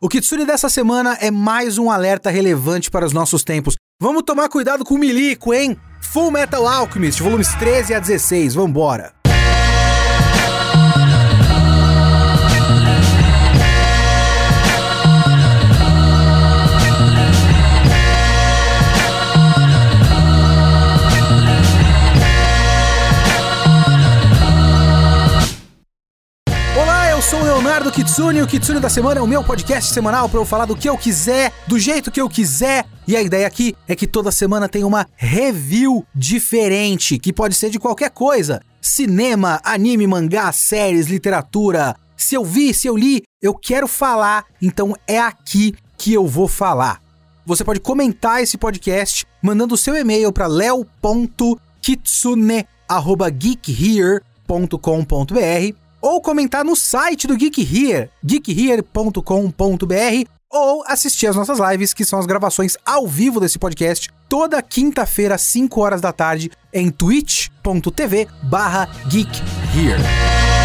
O Kitsune dessa semana é mais um alerta relevante para os nossos tempos. Vamos tomar cuidado com o milico, hein? Full Metal Alchemist, volumes 13 a 16, vambora! Sou o Leonardo Kitsune, o Kitsune da Semana é o meu podcast semanal para eu falar do que eu quiser, do jeito que eu quiser. E a ideia aqui é que toda semana tem uma review diferente, que pode ser de qualquer coisa: cinema, anime, mangá, séries, literatura. Se eu vi, se eu li, eu quero falar, então é aqui que eu vou falar. Você pode comentar esse podcast mandando o seu e-mail para leo.kitsune@geekhere.com.br ou comentar no site do Geek Here, geekhere.com.br, ou assistir as nossas lives, que são as gravações ao vivo desse podcast, toda quinta-feira, às 5 horas da tarde, em twitch.tv barra geekhere.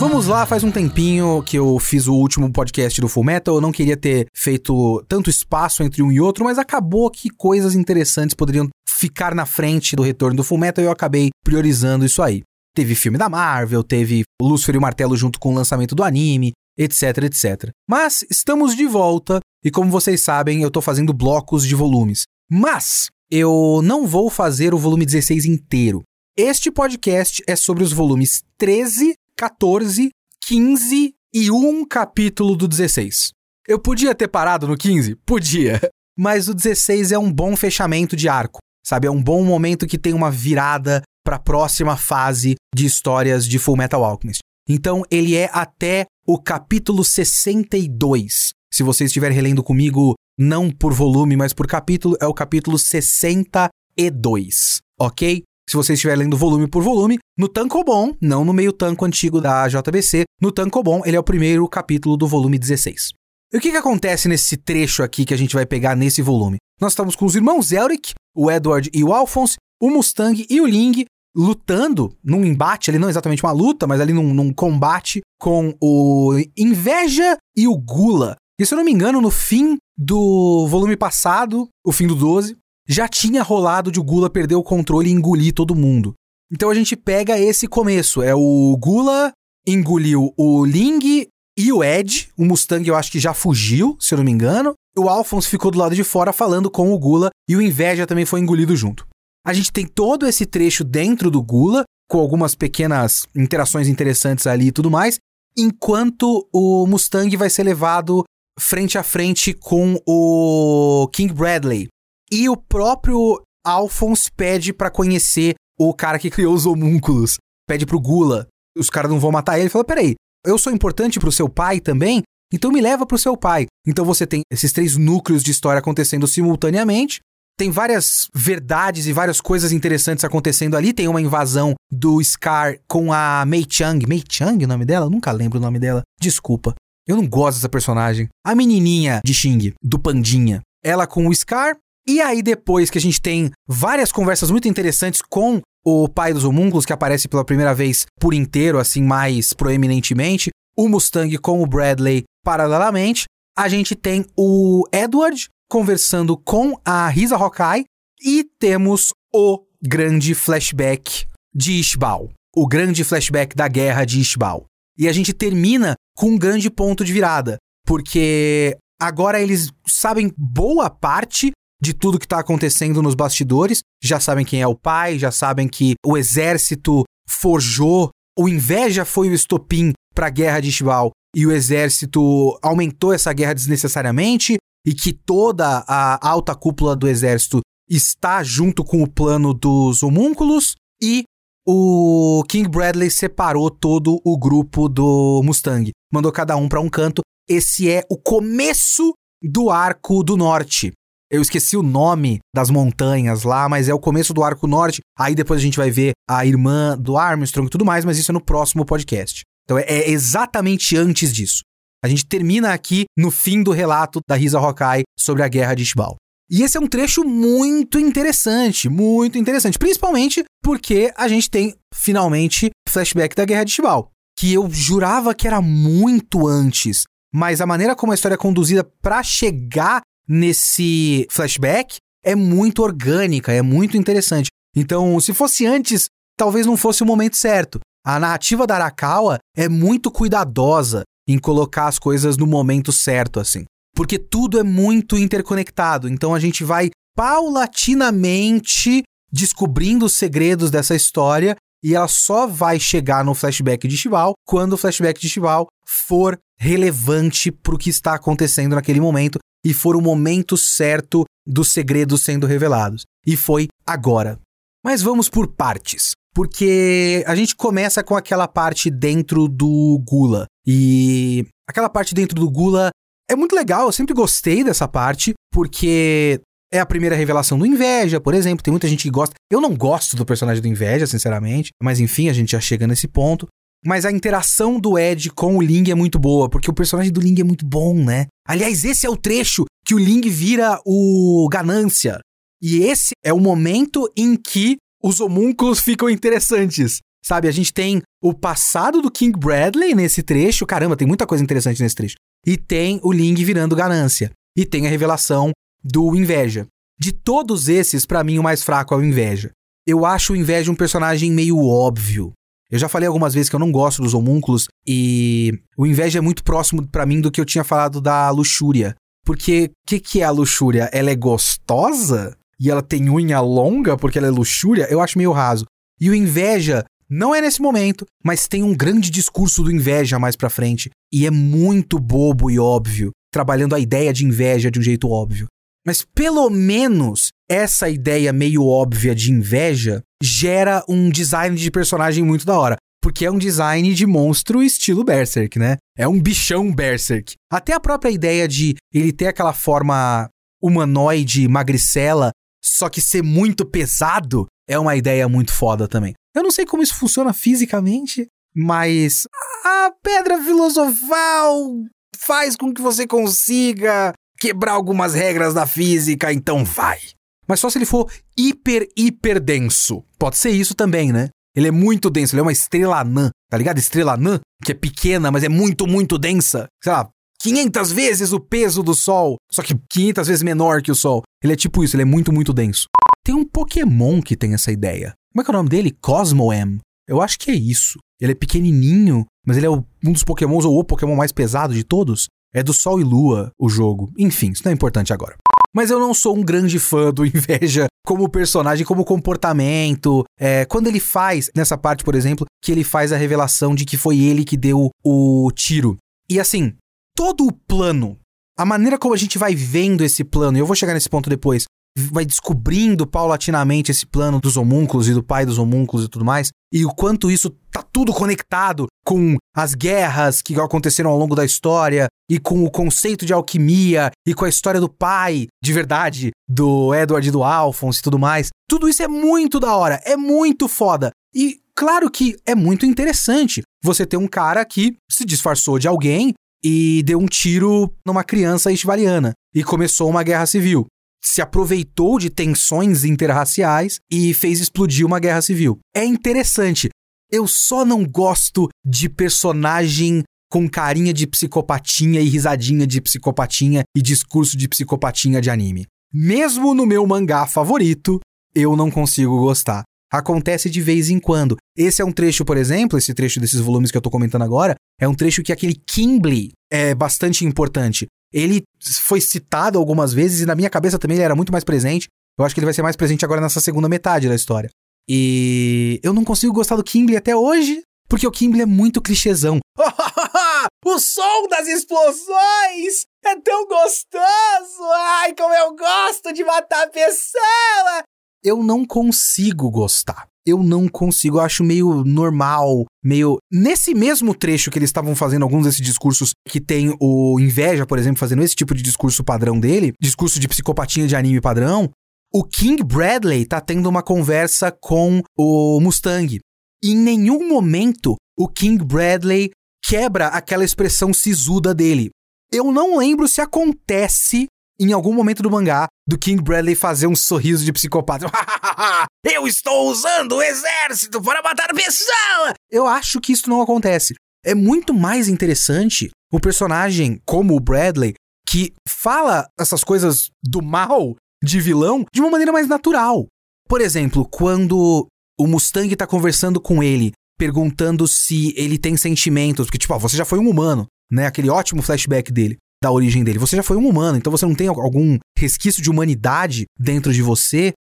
Vamos lá, faz um tempinho que eu fiz o último podcast do Full Metal. Eu não queria ter feito tanto espaço entre um e outro, mas acabou que coisas interessantes poderiam ficar na frente do retorno do Fullmetal e eu acabei priorizando isso aí. Teve filme da Marvel, teve Lúcifer e o Martelo junto com o lançamento do anime, etc, etc. Mas estamos de volta e como vocês sabem, eu estou fazendo blocos de volumes. Mas eu não vou fazer o volume 16 inteiro. Este podcast é sobre os volumes 13, 14, 15 e um capítulo do 16. Eu podia ter parado no 15? Podia. Mas o 16 é um bom fechamento de arco. Sabe, é um bom momento que tem uma virada para a próxima fase de histórias de Full Metal Alchemist. Então, ele é até o capítulo 62. Se você estiver relendo comigo, não por volume, mas por capítulo, é o capítulo 62, ok? Se você estiver lendo volume por volume, no Tankobon, não no meio tanco antigo da JBC, no Tankobon, ele é o primeiro capítulo do volume 16. E o que, que acontece nesse trecho aqui que a gente vai pegar nesse volume? Nós estamos com os irmãos Elric, o Edward e o Alphonse, o Mustang e o Ling lutando num embate ali, não exatamente uma luta, mas ali num, num combate com o Inveja e o Gula. E se eu não me engano, no fim do volume passado, o fim do 12, já tinha rolado de o Gula perder o controle e engolir todo mundo. Então a gente pega esse começo, é o Gula engoliu o Ling e o Ed, o Mustang eu acho que já fugiu, se eu não me engano. O Alphonse ficou do lado de fora falando com o Gula e o Inveja também foi engolido junto. A gente tem todo esse trecho dentro do Gula, com algumas pequenas interações interessantes ali e tudo mais, enquanto o Mustang vai ser levado frente a frente com o King Bradley. E o próprio Alphonse pede para conhecer o cara que criou os homúnculos. Pede pro Gula. Os caras não vão matar ele. Ele fala: peraí, eu sou importante pro seu pai também? Então me leva pro seu pai. Então você tem esses três núcleos de história acontecendo simultaneamente. Tem várias verdades e várias coisas interessantes acontecendo ali. Tem uma invasão do Scar com a Mei Chang. Mei Chang, o nome dela? Eu nunca lembro o nome dela. Desculpa. Eu não gosto dessa personagem. A menininha de Xing, do Pandinha. Ela com o Scar. E aí depois que a gente tem várias conversas muito interessantes com o pai dos homúnculos, que aparece pela primeira vez por inteiro, assim, mais proeminentemente, o Mustang com o Bradley paralelamente, a gente tem o Edward conversando com a Risa Hokai e temos o grande flashback de Ishbal, o grande flashback da guerra de Ishbal. E a gente termina com um grande ponto de virada, porque agora eles sabem boa parte de tudo que está acontecendo nos bastidores, já sabem quem é o pai, já sabem que o exército forjou, o inveja foi o estopim para a guerra de Ishbal e o exército aumentou essa guerra desnecessariamente e que toda a alta cúpula do exército está junto com o plano dos homúnculos e o King Bradley separou todo o grupo do Mustang, mandou cada um para um canto. Esse é o começo do Arco do Norte. Eu esqueci o nome das montanhas lá, mas é o começo do Arco Norte. Aí depois a gente vai ver a irmã do Armstrong e tudo mais, mas isso é no próximo podcast. Então é, é exatamente antes disso. A gente termina aqui no fim do relato da Risa Hokai sobre a guerra de Ishbal. E esse é um trecho muito interessante, muito interessante, principalmente porque a gente tem finalmente flashback da Guerra de Chibal, que eu jurava que era muito antes, mas a maneira como a história é conduzida para chegar nesse flashback é muito orgânica, é muito interessante. Então, se fosse antes, talvez não fosse o momento certo. A narrativa da Arakawa é muito cuidadosa em colocar as coisas no momento certo, assim. Porque tudo é muito interconectado. Então a gente vai paulatinamente descobrindo os segredos dessa história e ela só vai chegar no flashback de Chival quando o flashback de Chival for relevante para o que está acontecendo naquele momento e for o momento certo dos segredos sendo revelados. E foi agora. Mas vamos por partes. Porque a gente começa com aquela parte dentro do Gula. E aquela parte dentro do Gula é muito legal, eu sempre gostei dessa parte, porque é a primeira revelação do Inveja, por exemplo. Tem muita gente que gosta. Eu não gosto do personagem do Inveja, sinceramente. Mas enfim, a gente já chega nesse ponto. Mas a interação do Ed com o Ling é muito boa, porque o personagem do Ling é muito bom, né? Aliás, esse é o trecho que o Ling vira o Ganância. E esse é o momento em que os homúnculos ficam interessantes. Sabe, a gente tem o passado do King Bradley nesse trecho. Caramba, tem muita coisa interessante nesse trecho. E tem o Ling virando ganância. E tem a revelação do Inveja. De todos esses, para mim, o mais fraco é o Inveja. Eu acho o Inveja um personagem meio óbvio. Eu já falei algumas vezes que eu não gosto dos homúnculos e o Inveja é muito próximo para mim do que eu tinha falado da Luxúria. Porque o que, que é a Luxúria? Ela é gostosa? e ela tem unha longa porque ela é luxúria, eu acho meio raso. E o inveja não é nesse momento, mas tem um grande discurso do inveja mais pra frente. E é muito bobo e óbvio, trabalhando a ideia de inveja de um jeito óbvio. Mas pelo menos essa ideia meio óbvia de inveja gera um design de personagem muito da hora. Porque é um design de monstro estilo Berserk, né? É um bichão Berserk. Até a própria ideia de ele ter aquela forma humanoide, magricela, só que ser muito pesado é uma ideia muito foda também. Eu não sei como isso funciona fisicamente, mas a pedra filosofal faz com que você consiga quebrar algumas regras da física, então vai. Mas só se ele for hiper, hiper denso. Pode ser isso também, né? Ele é muito denso, ele é uma estrela anã, tá ligado? Estrela anã, que é pequena, mas é muito, muito densa. Sei lá, 500 vezes o peso do Sol, só que 500 vezes menor que o Sol. Ele é tipo isso, ele é muito, muito denso. Tem um Pokémon que tem essa ideia. Como é que é o nome dele? Cosmoem. Eu acho que é isso. Ele é pequenininho, mas ele é um dos Pokémons ou o Pokémon mais pesado de todos. É do Sol e Lua o jogo. Enfim, isso não é importante agora. Mas eu não sou um grande fã do Inveja como personagem, como comportamento. É, quando ele faz, nessa parte, por exemplo, que ele faz a revelação de que foi ele que deu o tiro. E assim, todo o plano, a maneira como a gente vai vendo esse plano, e eu vou chegar nesse ponto depois, vai descobrindo paulatinamente esse plano dos homúnculos e do pai dos homúnculos e tudo mais, e o quanto isso tá tudo conectado com as guerras que aconteceram ao longo da história e com o conceito de alquimia e com a história do pai de verdade do Edward e do Alphonse e tudo mais. Tudo isso é muito da hora, é muito foda. E claro que é muito interessante você ter um cara que se disfarçou de alguém e deu um tiro numa criança estivaliana e começou uma guerra civil. Se aproveitou de tensões interraciais e fez explodir uma guerra civil. É interessante. Eu só não gosto de personagem com carinha de psicopatinha e risadinha de psicopatinha e discurso de psicopatinha de anime. Mesmo no meu mangá favorito, eu não consigo gostar. Acontece de vez em quando. Esse é um trecho, por exemplo, esse trecho desses volumes que eu tô comentando agora, é um trecho que aquele Kimble é bastante importante. Ele foi citado algumas vezes e na minha cabeça também ele era muito mais presente. Eu acho que ele vai ser mais presente agora nessa segunda metade da história. E eu não consigo gostar do Kimble até hoje, porque o Kimble é muito clichêzão. o som das explosões é tão gostoso! Ai, como eu gosto de matar a pessoa! eu não consigo gostar. Eu não consigo, eu acho meio normal, meio. Nesse mesmo trecho que eles estavam fazendo alguns desses discursos que tem o Inveja, por exemplo, fazendo esse tipo de discurso padrão dele, discurso de psicopatia de anime padrão, o King Bradley tá tendo uma conversa com o Mustang. E em nenhum momento o King Bradley quebra aquela expressão sisuda dele. Eu não lembro se acontece em algum momento do mangá, do King Bradley fazer um sorriso de psicopata. Eu estou usando o exército para matar pessoas! Eu acho que isso não acontece. É muito mais interessante o personagem como o Bradley, que fala essas coisas do mal, de vilão, de uma maneira mais natural. Por exemplo, quando o Mustang tá conversando com ele, perguntando se ele tem sentimentos, porque, tipo, ó, você já foi um humano, né? Aquele ótimo flashback dele, da origem dele. Você já foi um humano, então você não tem algum resquício de humanidade dentro de você.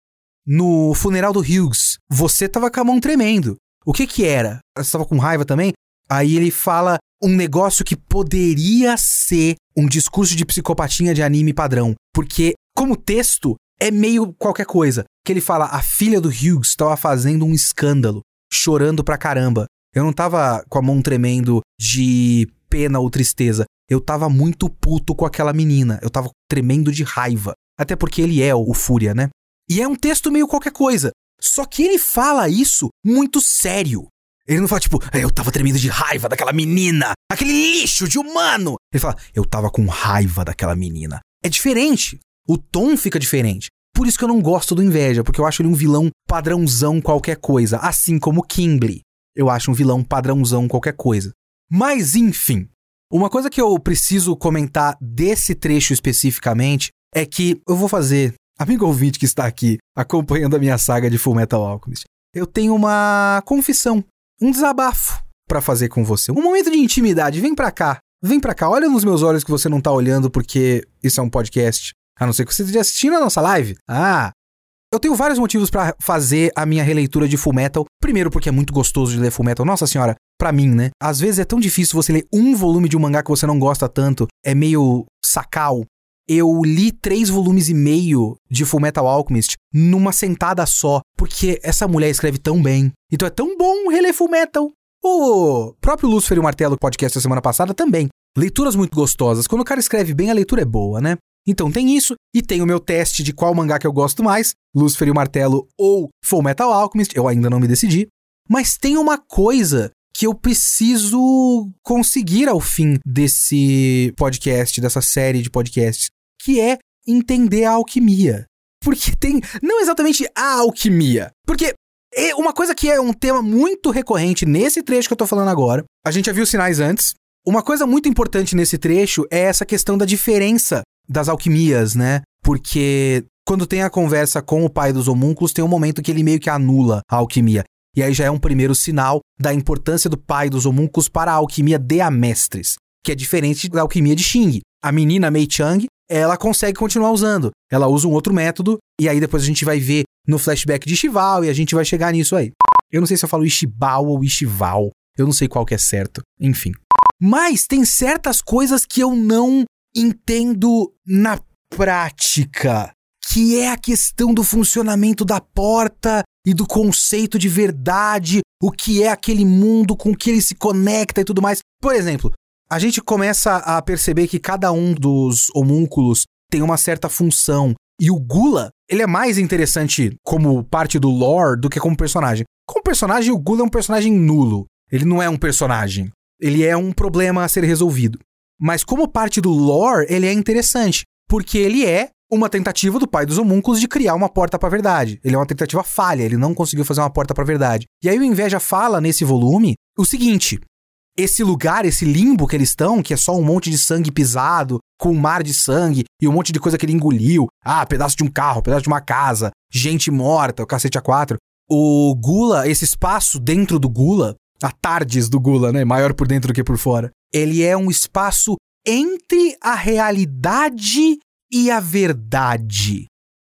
No funeral do Hughes, você tava com a mão tremendo. O que que era? Você tava com raiva também? Aí ele fala um negócio que poderia ser um discurso de psicopatia de anime padrão. Porque, como texto, é meio qualquer coisa. Que ele fala: a filha do Hughes estava fazendo um escândalo, chorando pra caramba. Eu não tava com a mão tremendo de pena ou tristeza. Eu tava muito puto com aquela menina. Eu tava tremendo de raiva. Até porque ele é o Fúria, né? E é um texto meio qualquer coisa. Só que ele fala isso muito sério. Ele não fala, tipo, eu tava tremendo de raiva daquela menina, aquele lixo de humano. Ele fala, eu tava com raiva daquela menina. É diferente. O tom fica diferente. Por isso que eu não gosto do Inveja, porque eu acho ele um vilão padrãozão qualquer coisa. Assim como Kingsley. Eu acho um vilão padrãozão qualquer coisa. Mas, enfim. Uma coisa que eu preciso comentar desse trecho especificamente é que eu vou fazer. Amigo ouvinte que está aqui acompanhando a minha saga de Full Metal Alchemist, eu tenho uma confissão um desabafo para fazer com você. Um momento de intimidade. Vem pra cá. Vem pra cá. Olha nos meus olhos que você não tá olhando porque isso é um podcast. A não ser que você esteja assistindo a nossa live. Ah, eu tenho vários motivos para fazer a minha releitura de Full Metal. Primeiro, porque é muito gostoso de ler Full Metal. Nossa senhora, para mim, né? Às vezes é tão difícil você ler um volume de um mangá que você não gosta tanto. É meio sacal. Eu li três volumes e meio de Full Metal Alchemist numa sentada só, porque essa mulher escreve tão bem. Então é tão bom reler Full Metal. O próprio Lúcifer e o Martelo podcast da semana passada também. Leituras muito gostosas. Quando o cara escreve bem, a leitura é boa, né? Então tem isso, e tem o meu teste de qual mangá que eu gosto mais, Lúcifer e o Martelo ou Full Metal Alchemist, eu ainda não me decidi. Mas tem uma coisa que eu preciso conseguir ao fim desse podcast, dessa série de podcasts, que é entender a alquimia. Porque tem não exatamente a alquimia, porque é uma coisa que é um tema muito recorrente nesse trecho que eu tô falando agora. A gente já viu sinais antes. Uma coisa muito importante nesse trecho é essa questão da diferença das alquimias, né? Porque quando tem a conversa com o pai dos homúnculos, tem um momento que ele meio que anula a alquimia. E aí já é um primeiro sinal da importância do pai dos homúnculos para a alquimia de Amestres, que é diferente da alquimia de Xing. A menina Mei Chang, ela consegue continuar usando. Ela usa um outro método, e aí depois a gente vai ver no flashback de Shival e a gente vai chegar nisso aí. Eu não sei se eu falo Ishibal ou Ishival. Eu não sei qual que é certo. Enfim. Mas tem certas coisas que eu não entendo na prática, que é a questão do funcionamento da porta e do conceito de verdade, o que é aquele mundo com que ele se conecta e tudo mais. Por exemplo, a gente começa a perceber que cada um dos homúnculos tem uma certa função. E o Gula, ele é mais interessante como parte do lore do que como personagem. Como personagem, o Gula é um personagem nulo. Ele não é um personagem. Ele é um problema a ser resolvido. Mas como parte do lore, ele é interessante, porque ele é uma tentativa do pai dos homúnculos de criar uma porta para a verdade. Ele é uma tentativa falha, ele não conseguiu fazer uma porta para a verdade. E aí o Inveja fala nesse volume o seguinte: esse lugar, esse limbo que eles estão, que é só um monte de sangue pisado, com um mar de sangue e um monte de coisa que ele engoliu. Ah, pedaço de um carro, pedaço de uma casa, gente morta, o cacete a quatro. O Gula, esse espaço dentro do Gula, a Tardes do Gula, né? Maior por dentro do que por fora. Ele é um espaço entre a realidade e a verdade.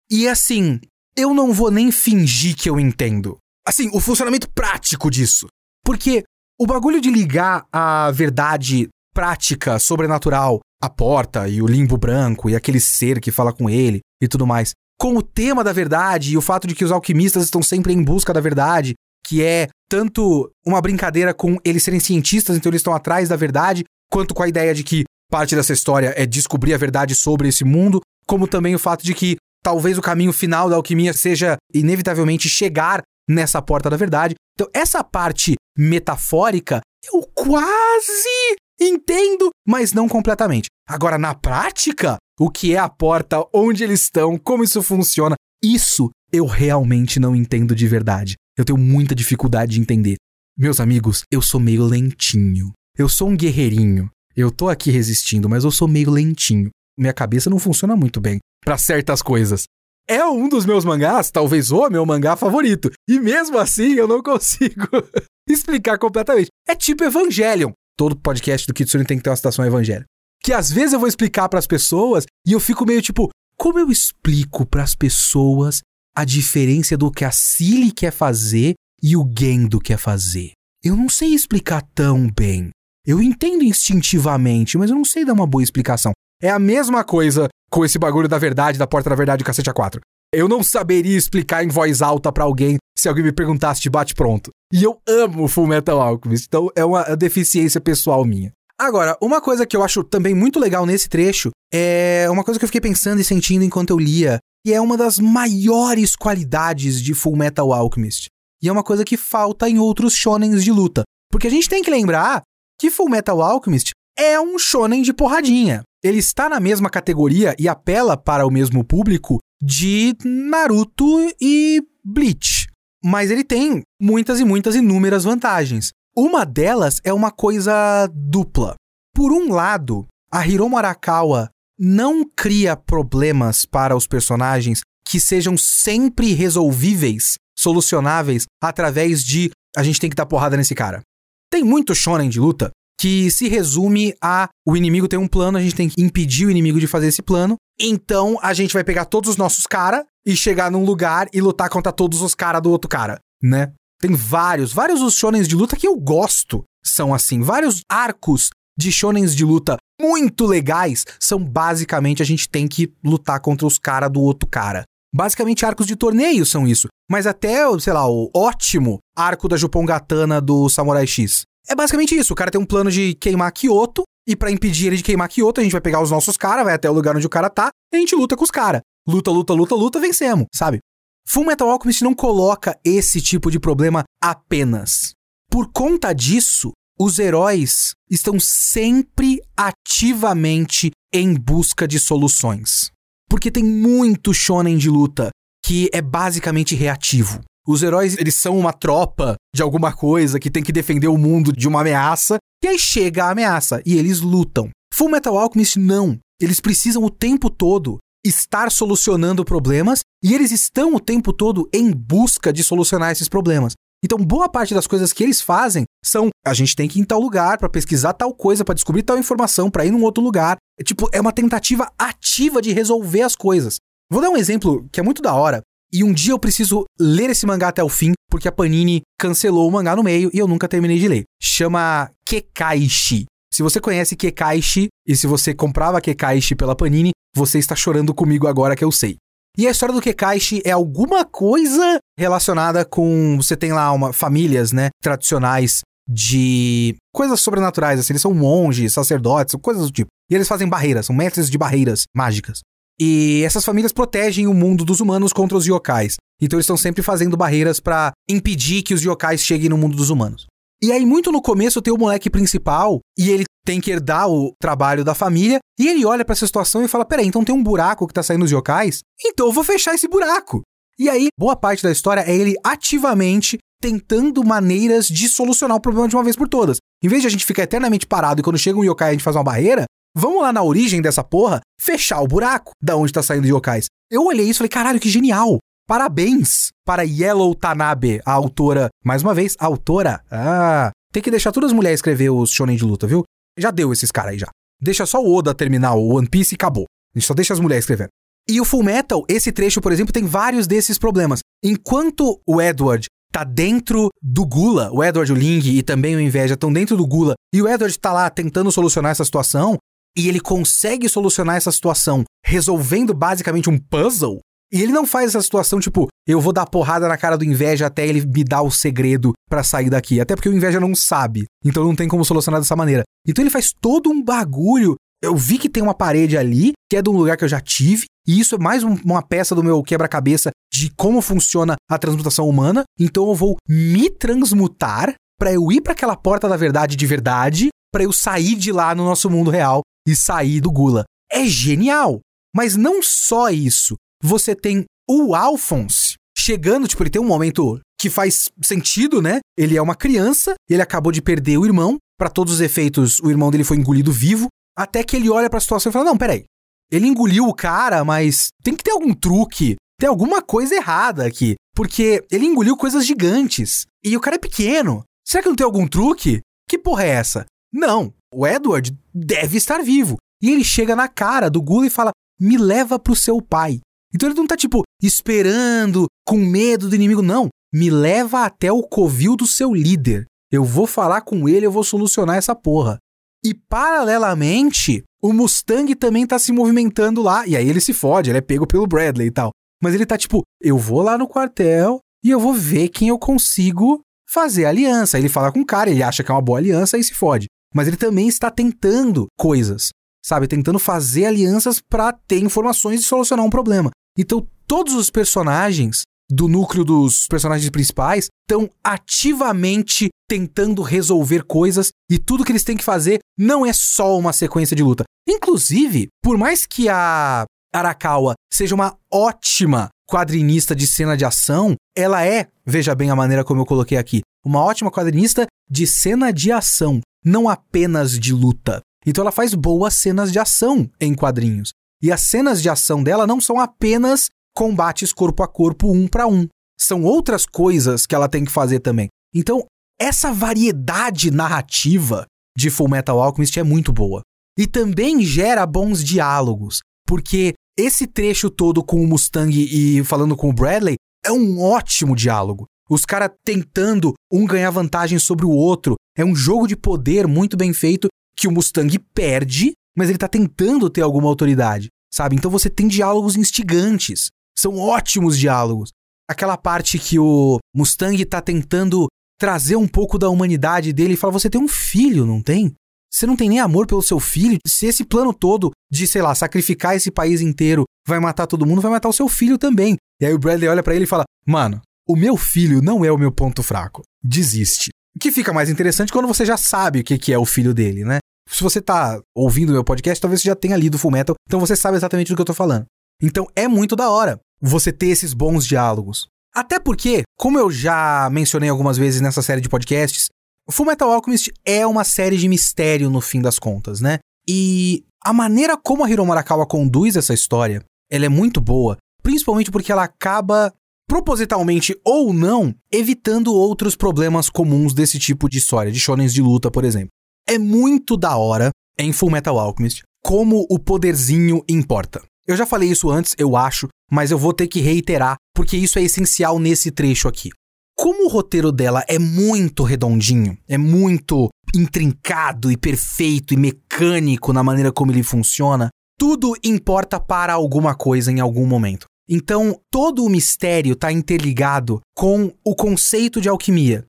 E assim, eu não vou nem fingir que eu entendo. Assim, o funcionamento prático disso. Porque o bagulho de ligar a verdade prática, sobrenatural, a porta e o limbo branco e aquele ser que fala com ele e tudo mais, com o tema da verdade e o fato de que os alquimistas estão sempre em busca da verdade, que é tanto uma brincadeira com eles serem cientistas, então eles estão atrás da verdade, quanto com a ideia de que parte dessa história é descobrir a verdade sobre esse mundo, como também o fato de que talvez o caminho final da alquimia seja inevitavelmente chegar nessa porta da verdade. Então, essa parte metafórica eu quase entendo, mas não completamente. Agora, na prática, o que é a porta, onde eles estão, como isso funciona. Isso eu realmente não entendo de verdade. Eu tenho muita dificuldade de entender. Meus amigos, eu sou meio lentinho. Eu sou um guerreirinho. Eu tô aqui resistindo, mas eu sou meio lentinho. Minha cabeça não funciona muito bem para certas coisas. É um dos meus mangás, talvez o meu mangá favorito. E mesmo assim eu não consigo explicar completamente. É tipo Evangelion. Todo podcast do Kitsune tem que ter uma citação Evangelho. Que às vezes eu vou explicar para as pessoas e eu fico meio tipo, como eu explico para as pessoas a diferença do que a Silly quer fazer e o Gendo quer fazer? Eu não sei explicar tão bem. Eu entendo instintivamente, mas eu não sei dar uma boa explicação. É a mesma coisa com esse bagulho da verdade, da porta da verdade, do cacete A4. Eu não saberia explicar em voz alta para alguém se alguém me perguntasse de bate pronto. E eu amo Full Metal Alchemist, então é uma deficiência pessoal minha. Agora, uma coisa que eu acho também muito legal nesse trecho é uma coisa que eu fiquei pensando e sentindo enquanto eu lia, e é uma das maiores qualidades de Full Metal Alchemist. E é uma coisa que falta em outros shonens de luta. Porque a gente tem que lembrar que Full Metal Alchemist é um shonen de porradinha. Ele está na mesma categoria e apela para o mesmo público de Naruto e Bleach. Mas ele tem muitas e muitas inúmeras vantagens. Uma delas é uma coisa dupla. Por um lado, a Hiromu Arakawa não cria problemas para os personagens que sejam sempre resolvíveis, solucionáveis através de a gente tem que dar porrada nesse cara. Tem muito shonen de luta que se resume a o inimigo tem um plano, a gente tem que impedir o inimigo de fazer esse plano. Então a gente vai pegar todos os nossos caras e chegar num lugar e lutar contra todos os caras do outro cara, né? Tem vários, vários os shonens de luta que eu gosto são assim. Vários arcos de shonens de luta muito legais são basicamente a gente tem que lutar contra os caras do outro cara. Basicamente, arcos de torneio são isso. Mas até, sei lá, o ótimo arco da Jupongatana do Samurai X. É basicamente isso. O cara tem um plano de queimar Kyoto. E para impedir ele de queimar Kyoto, a gente vai pegar os nossos caras, vai até o lugar onde o cara tá, e a gente luta com os caras. Luta, luta, luta, luta, vencemos, sabe? Full Metal Alchemist não coloca esse tipo de problema apenas. Por conta disso, os heróis estão sempre ativamente em busca de soluções. Porque tem muito shonen de luta que é basicamente reativo. Os heróis, eles são uma tropa de alguma coisa que tem que defender o mundo de uma ameaça, e aí chega a ameaça e eles lutam. Full Metal Alchemist não. Eles precisam o tempo todo estar solucionando problemas e eles estão o tempo todo em busca de solucionar esses problemas. Então, boa parte das coisas que eles fazem são a gente tem que ir em tal lugar para pesquisar tal coisa, para descobrir tal informação, para ir num outro lugar. É tipo, é uma tentativa ativa de resolver as coisas. Vou dar um exemplo que é muito da hora. E um dia eu preciso ler esse mangá até o fim, porque a Panini cancelou o mangá no meio e eu nunca terminei de ler. Chama Kekaishi. Se você conhece Kekaishi e se você comprava Kekaishi pela Panini, você está chorando comigo agora que eu sei. E a história do Kekaishi é alguma coisa relacionada com. Você tem lá uma, famílias, né? Tradicionais de coisas sobrenaturais, assim. Eles são monges, sacerdotes, coisas do tipo. E eles fazem barreiras, são mestres de barreiras mágicas. E essas famílias protegem o mundo dos humanos contra os yokais. Então eles estão sempre fazendo barreiras para impedir que os yokais cheguem no mundo dos humanos. E aí, muito no começo, tem o moleque principal e ele tem que herdar o trabalho da família. E ele olha para essa situação e fala: Peraí, então tem um buraco que tá saindo os yokais? Então eu vou fechar esse buraco. E aí, boa parte da história é ele ativamente tentando maneiras de solucionar o problema de uma vez por todas. Em vez de a gente ficar eternamente parado e quando chega um yokai a gente faz uma barreira, vamos lá na origem dessa porra, fechar o buraco da onde tá saindo os yokais. Eu olhei isso e falei, caralho, que genial! Parabéns para Yellow Tanabe, a autora, mais uma vez, autora. Ah, tem que deixar todas as mulheres escrever os shonen de luta, viu? Já deu esses caras aí já. Deixa só o Oda terminar o One Piece e acabou. A gente só deixa as mulheres escrevendo. E o Full Metal, esse trecho, por exemplo, tem vários desses problemas. Enquanto o Edward tá dentro do Gula, o Edward, o Ling e também o Inveja estão dentro do Gula, e o Edward tá lá tentando solucionar essa situação, e ele consegue solucionar essa situação resolvendo basicamente um puzzle, e ele não faz essa situação tipo, eu vou dar porrada na cara do inveja até ele me dar o segredo para sair daqui. Até porque o inveja não sabe. Então não tem como solucionar dessa maneira. Então ele faz todo um bagulho. Eu vi que tem uma parede ali, que é de um lugar que eu já tive, e isso é mais um, uma peça do meu quebra-cabeça de como funciona a transmutação humana. Então eu vou me transmutar para eu ir para aquela porta da verdade de verdade, para eu sair de lá no nosso mundo real e sair do Gula. É genial! Mas não só isso. Você tem o Alphonse chegando, tipo, ele tem um momento que faz sentido, né? Ele é uma criança, ele acabou de perder o irmão, para todos os efeitos, o irmão dele foi engolido vivo, até que ele olha para a situação e fala: "Não, peraí. Ele engoliu o cara, mas tem que ter algum truque, tem alguma coisa errada aqui, porque ele engoliu coisas gigantes e o cara é pequeno. Será que não tem algum truque? Que porra é essa? Não, o Edward deve estar vivo. E ele chega na cara do Gula e fala: "Me leva pro seu pai". Então ele não tá tipo esperando, com medo do inimigo, não. Me leva até o covil do seu líder. Eu vou falar com ele, eu vou solucionar essa porra. E paralelamente, o Mustang também tá se movimentando lá. E aí ele se fode, ele é pego pelo Bradley e tal. Mas ele tá tipo, eu vou lá no quartel e eu vou ver quem eu consigo fazer aliança. Ele fala com o cara, ele acha que é uma boa aliança e se fode. Mas ele também está tentando coisas, sabe? Tentando fazer alianças para ter informações e solucionar um problema. Então, todos os personagens do núcleo dos personagens principais estão ativamente tentando resolver coisas e tudo que eles têm que fazer não é só uma sequência de luta. Inclusive, por mais que a Arakawa seja uma ótima quadrinista de cena de ação, ela é, veja bem a maneira como eu coloquei aqui, uma ótima quadrinista de cena de ação, não apenas de luta. Então ela faz boas cenas de ação em quadrinhos. E as cenas de ação dela não são apenas combates corpo a corpo, um para um. São outras coisas que ela tem que fazer também. Então, essa variedade narrativa de Full Metal Alchemist é muito boa. E também gera bons diálogos, porque esse trecho todo com o Mustang e falando com o Bradley é um ótimo diálogo. Os caras tentando um ganhar vantagem sobre o outro. É um jogo de poder muito bem feito que o Mustang perde, mas ele tá tentando ter alguma autoridade, sabe? Então você tem diálogos instigantes. São ótimos diálogos. Aquela parte que o Mustang tá tentando trazer um pouco da humanidade dele e fala: Você tem um filho, não tem? Você não tem nem amor pelo seu filho? Se esse plano todo de, sei lá, sacrificar esse país inteiro vai matar todo mundo, vai matar o seu filho também. E aí o Bradley olha para ele e fala: Mano, o meu filho não é o meu ponto fraco. Desiste. O que fica mais interessante quando você já sabe o que é o filho dele, né? Se você tá ouvindo meu podcast, talvez você já tenha lido Full Metal, então você sabe exatamente do que eu tô falando. Então é muito da hora você ter esses bons diálogos. Até porque, como eu já mencionei algumas vezes nessa série de podcasts, Full Metal Alchemist é uma série de mistério no fim das contas, né? E a maneira como a Hiro Marakawa conduz essa história, ela é muito boa, principalmente porque ela acaba propositalmente ou não evitando outros problemas comuns desse tipo de história, de shonens de luta, por exemplo. É muito da hora em Full Metal Alchemist como o poderzinho importa. Eu já falei isso antes, eu acho, mas eu vou ter que reiterar porque isso é essencial nesse trecho aqui. Como o roteiro dela é muito redondinho, é muito intrincado e perfeito e mecânico na maneira como ele funciona, tudo importa para alguma coisa em algum momento. Então, todo o mistério está interligado com o conceito de alquimia.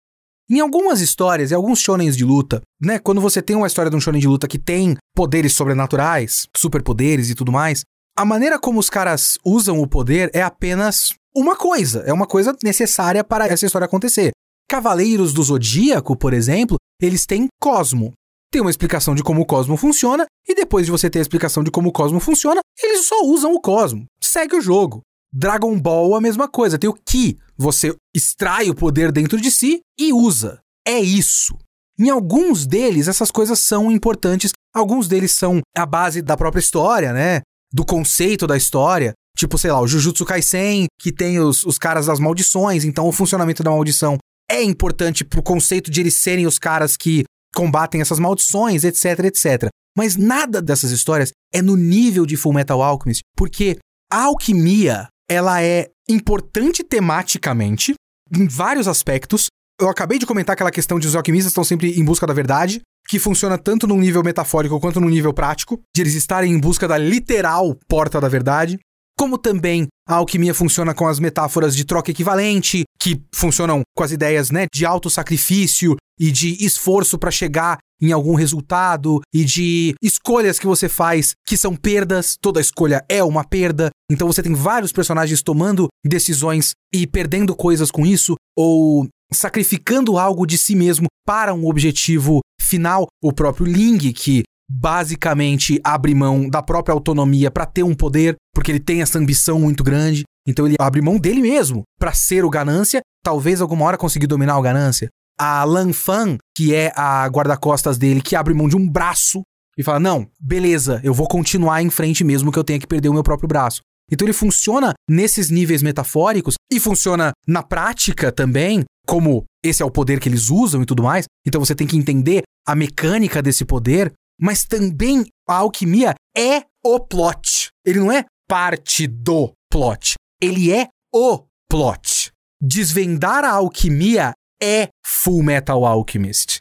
Em algumas histórias e alguns shonens de luta, né, quando você tem uma história de um shonen de luta que tem poderes sobrenaturais, superpoderes e tudo mais, a maneira como os caras usam o poder é apenas uma coisa, é uma coisa necessária para essa história acontecer. Cavaleiros do Zodíaco, por exemplo, eles têm cosmo. Tem uma explicação de como o cosmo funciona, e depois de você ter a explicação de como o cosmo funciona, eles só usam o cosmo. Segue o jogo. Dragon Ball, a mesma coisa. Tem o Ki. Você extrai o poder dentro de si e usa. É isso. Em alguns deles, essas coisas são importantes. Alguns deles são a base da própria história, né? Do conceito da história. Tipo, sei lá, o Jujutsu Kaisen, que tem os, os caras das maldições. Então, o funcionamento da maldição é importante pro conceito de eles serem os caras que combatem essas maldições, etc, etc. Mas nada dessas histórias é no nível de Full Metal Alchemist, porque a alquimia ela é importante tematicamente, em vários aspectos. Eu acabei de comentar aquela questão de os alquimistas estão sempre em busca da verdade, que funciona tanto num nível metafórico quanto num nível prático, de eles estarem em busca da literal porta da verdade. Como também a alquimia funciona com as metáforas de troca equivalente, que funcionam com as ideias né, de autossacrifício e de esforço para chegar em algum resultado e de escolhas que você faz que são perdas, toda escolha é uma perda. Então você tem vários personagens tomando decisões e perdendo coisas com isso ou sacrificando algo de si mesmo para um objetivo final. O próprio Ling, que basicamente abre mão da própria autonomia para ter um poder, porque ele tem essa ambição muito grande. Então ele abre mão dele mesmo para ser o ganância, talvez alguma hora conseguir dominar o ganância. A Lan Fan, que é a guarda-costas dele, que abre mão de um braço e fala: "Não, beleza, eu vou continuar em frente mesmo que eu tenha que perder o meu próprio braço". Então ele funciona nesses níveis metafóricos e funciona na prática também, como esse é o poder que eles usam e tudo mais. Então você tem que entender a mecânica desse poder, mas também a alquimia é o plot. Ele não é parte do plot. Ele é o plot. Desvendar a alquimia é Full Metal Alchemist.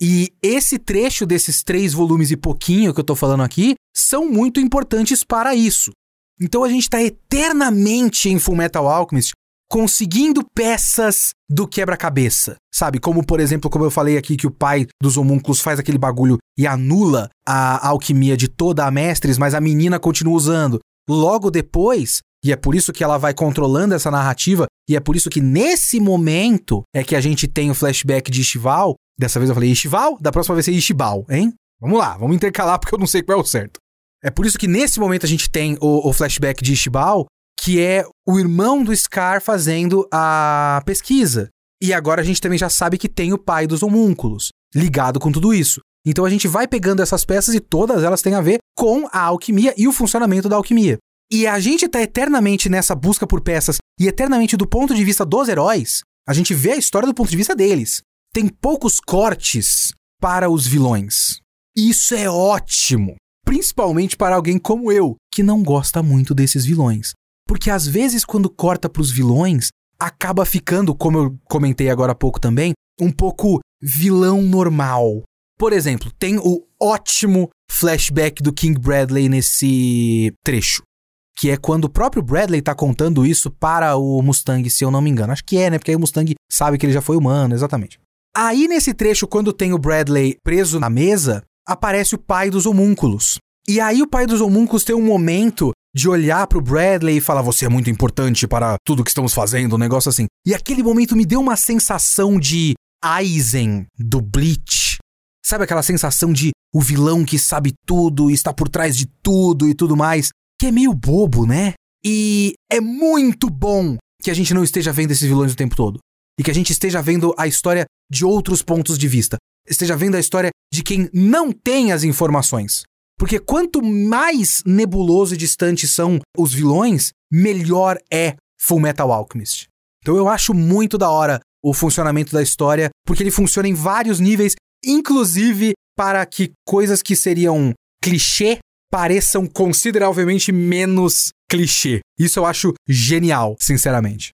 E esse trecho desses três volumes e pouquinho que eu tô falando aqui são muito importantes para isso. Então a gente está eternamente em Full Metal Alchemist conseguindo peças do quebra-cabeça, sabe? Como, por exemplo, como eu falei aqui, que o pai dos homúnculos faz aquele bagulho e anula a alquimia de toda a Mestres, mas a menina continua usando. Logo depois, e é por isso que ela vai controlando essa narrativa, e é por isso que nesse momento é que a gente tem o flashback de Ishival. Dessa vez eu falei Ishival, da próxima vez ser Ishibal, hein? Vamos lá, vamos intercalar porque eu não sei qual é o certo. É por isso que nesse momento a gente tem o, o flashback de Ishibal, que é o irmão do Scar fazendo a pesquisa. E agora a gente também já sabe que tem o pai dos homúnculos, ligado com tudo isso. Então a gente vai pegando essas peças e todas elas têm a ver com a alquimia e o funcionamento da alquimia. E a gente tá eternamente nessa busca por peças e eternamente do ponto de vista dos heróis, a gente vê a história do ponto de vista deles. Tem poucos cortes para os vilões. Isso é ótimo principalmente para alguém como eu, que não gosta muito desses vilões. Porque às vezes, quando corta para os vilões, acaba ficando, como eu comentei agora há pouco também, um pouco vilão normal. Por exemplo, tem o ótimo flashback do King Bradley nesse trecho. Que é quando o próprio Bradley tá contando isso para o Mustang, se eu não me engano. Acho que é, né? Porque aí o Mustang sabe que ele já foi humano, exatamente. Aí nesse trecho, quando tem o Bradley preso na mesa, aparece o pai dos homúnculos. E aí o pai dos homúnculos tem um momento de olhar pro Bradley e falar: Você é muito importante para tudo que estamos fazendo, um negócio assim. E aquele momento me deu uma sensação de Aizen do Bleach. Sabe aquela sensação de o vilão que sabe tudo e está por trás de tudo e tudo mais? Que é meio bobo, né? E é muito bom que a gente não esteja vendo esses vilões o tempo todo. E que a gente esteja vendo a história de outros pontos de vista esteja vendo a história de quem não tem as informações. Porque quanto mais nebuloso e distante são os vilões, melhor é Full Metal Alchemist. Então eu acho muito da hora o funcionamento da história, porque ele funciona em vários níveis, inclusive para que coisas que seriam clichê pareçam consideravelmente menos clichê. Isso eu acho genial, sinceramente.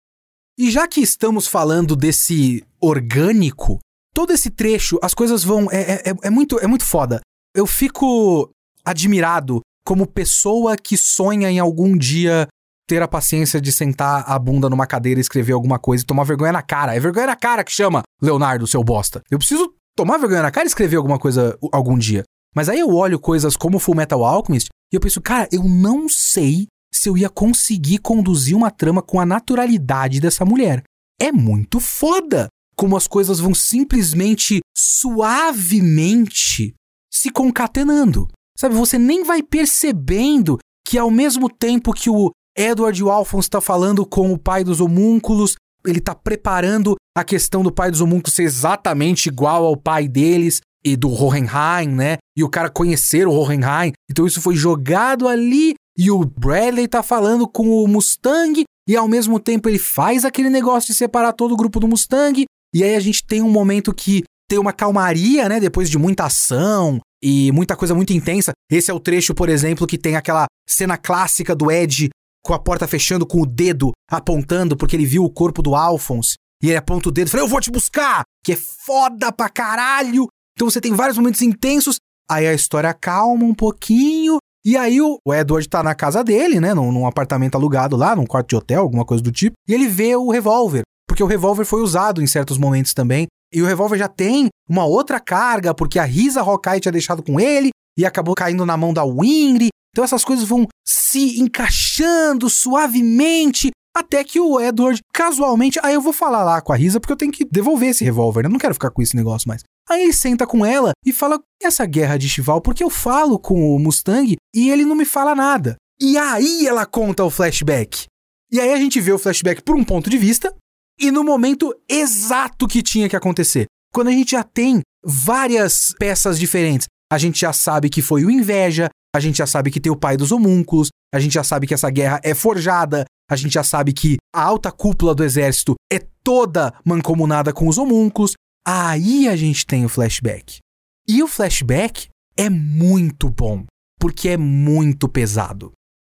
E já que estamos falando desse orgânico, todo esse trecho, as coisas vão. É, é, é, é, muito, é muito foda. Eu fico admirado como pessoa que sonha em algum dia ter a paciência de sentar a bunda numa cadeira e escrever alguma coisa e tomar vergonha na cara. É vergonha na cara que chama, Leonardo, seu bosta. Eu preciso tomar vergonha na cara e escrever alguma coisa algum dia. Mas aí eu olho coisas como Full Metal Alchemist e eu penso, cara, eu não sei se eu ia conseguir conduzir uma trama com a naturalidade dessa mulher. É muito foda como as coisas vão simplesmente suavemente se concatenando. Sabe, você nem vai percebendo que ao mesmo tempo que o Edward Alphonse está falando com o pai dos homúnculos, ele está preparando a questão do pai dos homúnculos ser exatamente igual ao pai deles e do Hohenheim, né? E o cara conhecer o Hohenheim. Então isso foi jogado ali e o Bradley tá falando com o Mustang e ao mesmo tempo ele faz aquele negócio de separar todo o grupo do Mustang e aí a gente tem um momento que tem uma calmaria, né? Depois de muita ação e muita coisa muito intensa. Esse é o trecho, por exemplo, que tem aquela cena clássica do Ed com a porta fechando com o dedo apontando porque ele viu o corpo do Alphonse. E ele aponta o dedo e fala, eu vou te buscar! Que é foda pra caralho! Então você tem vários momentos intensos, aí a história calma um pouquinho, e aí o, Edward tá na casa dele, né? Num, num, apartamento alugado lá, num quarto de hotel, alguma coisa do tipo, e ele vê o revólver. Porque o revólver foi usado em certos momentos também. E o revólver já tem uma outra carga, porque a Risa Hawkeye tinha deixado com ele e acabou caindo na mão da Winry. Então essas coisas vão se encaixando suavemente Até que o Edward, casualmente, aí eu vou falar lá com a Risa, porque eu tenho que devolver esse revólver, né? Eu não quero ficar com esse negócio mais. Aí ele senta com ela e fala: essa guerra de Chival, porque eu falo com o Mustang e ele não me fala nada. E aí ela conta o flashback. E aí a gente vê o flashback por um ponto de vista e no momento exato que tinha que acontecer. Quando a gente já tem várias peças diferentes, a gente já sabe que foi o inveja, a gente já sabe que tem o pai dos homúnculos, a gente já sabe que essa guerra é forjada, a gente já sabe que a alta cúpula do exército é toda mancomunada com os homúnculos. Aí a gente tem o flashback. E o flashback é muito bom, porque é muito pesado.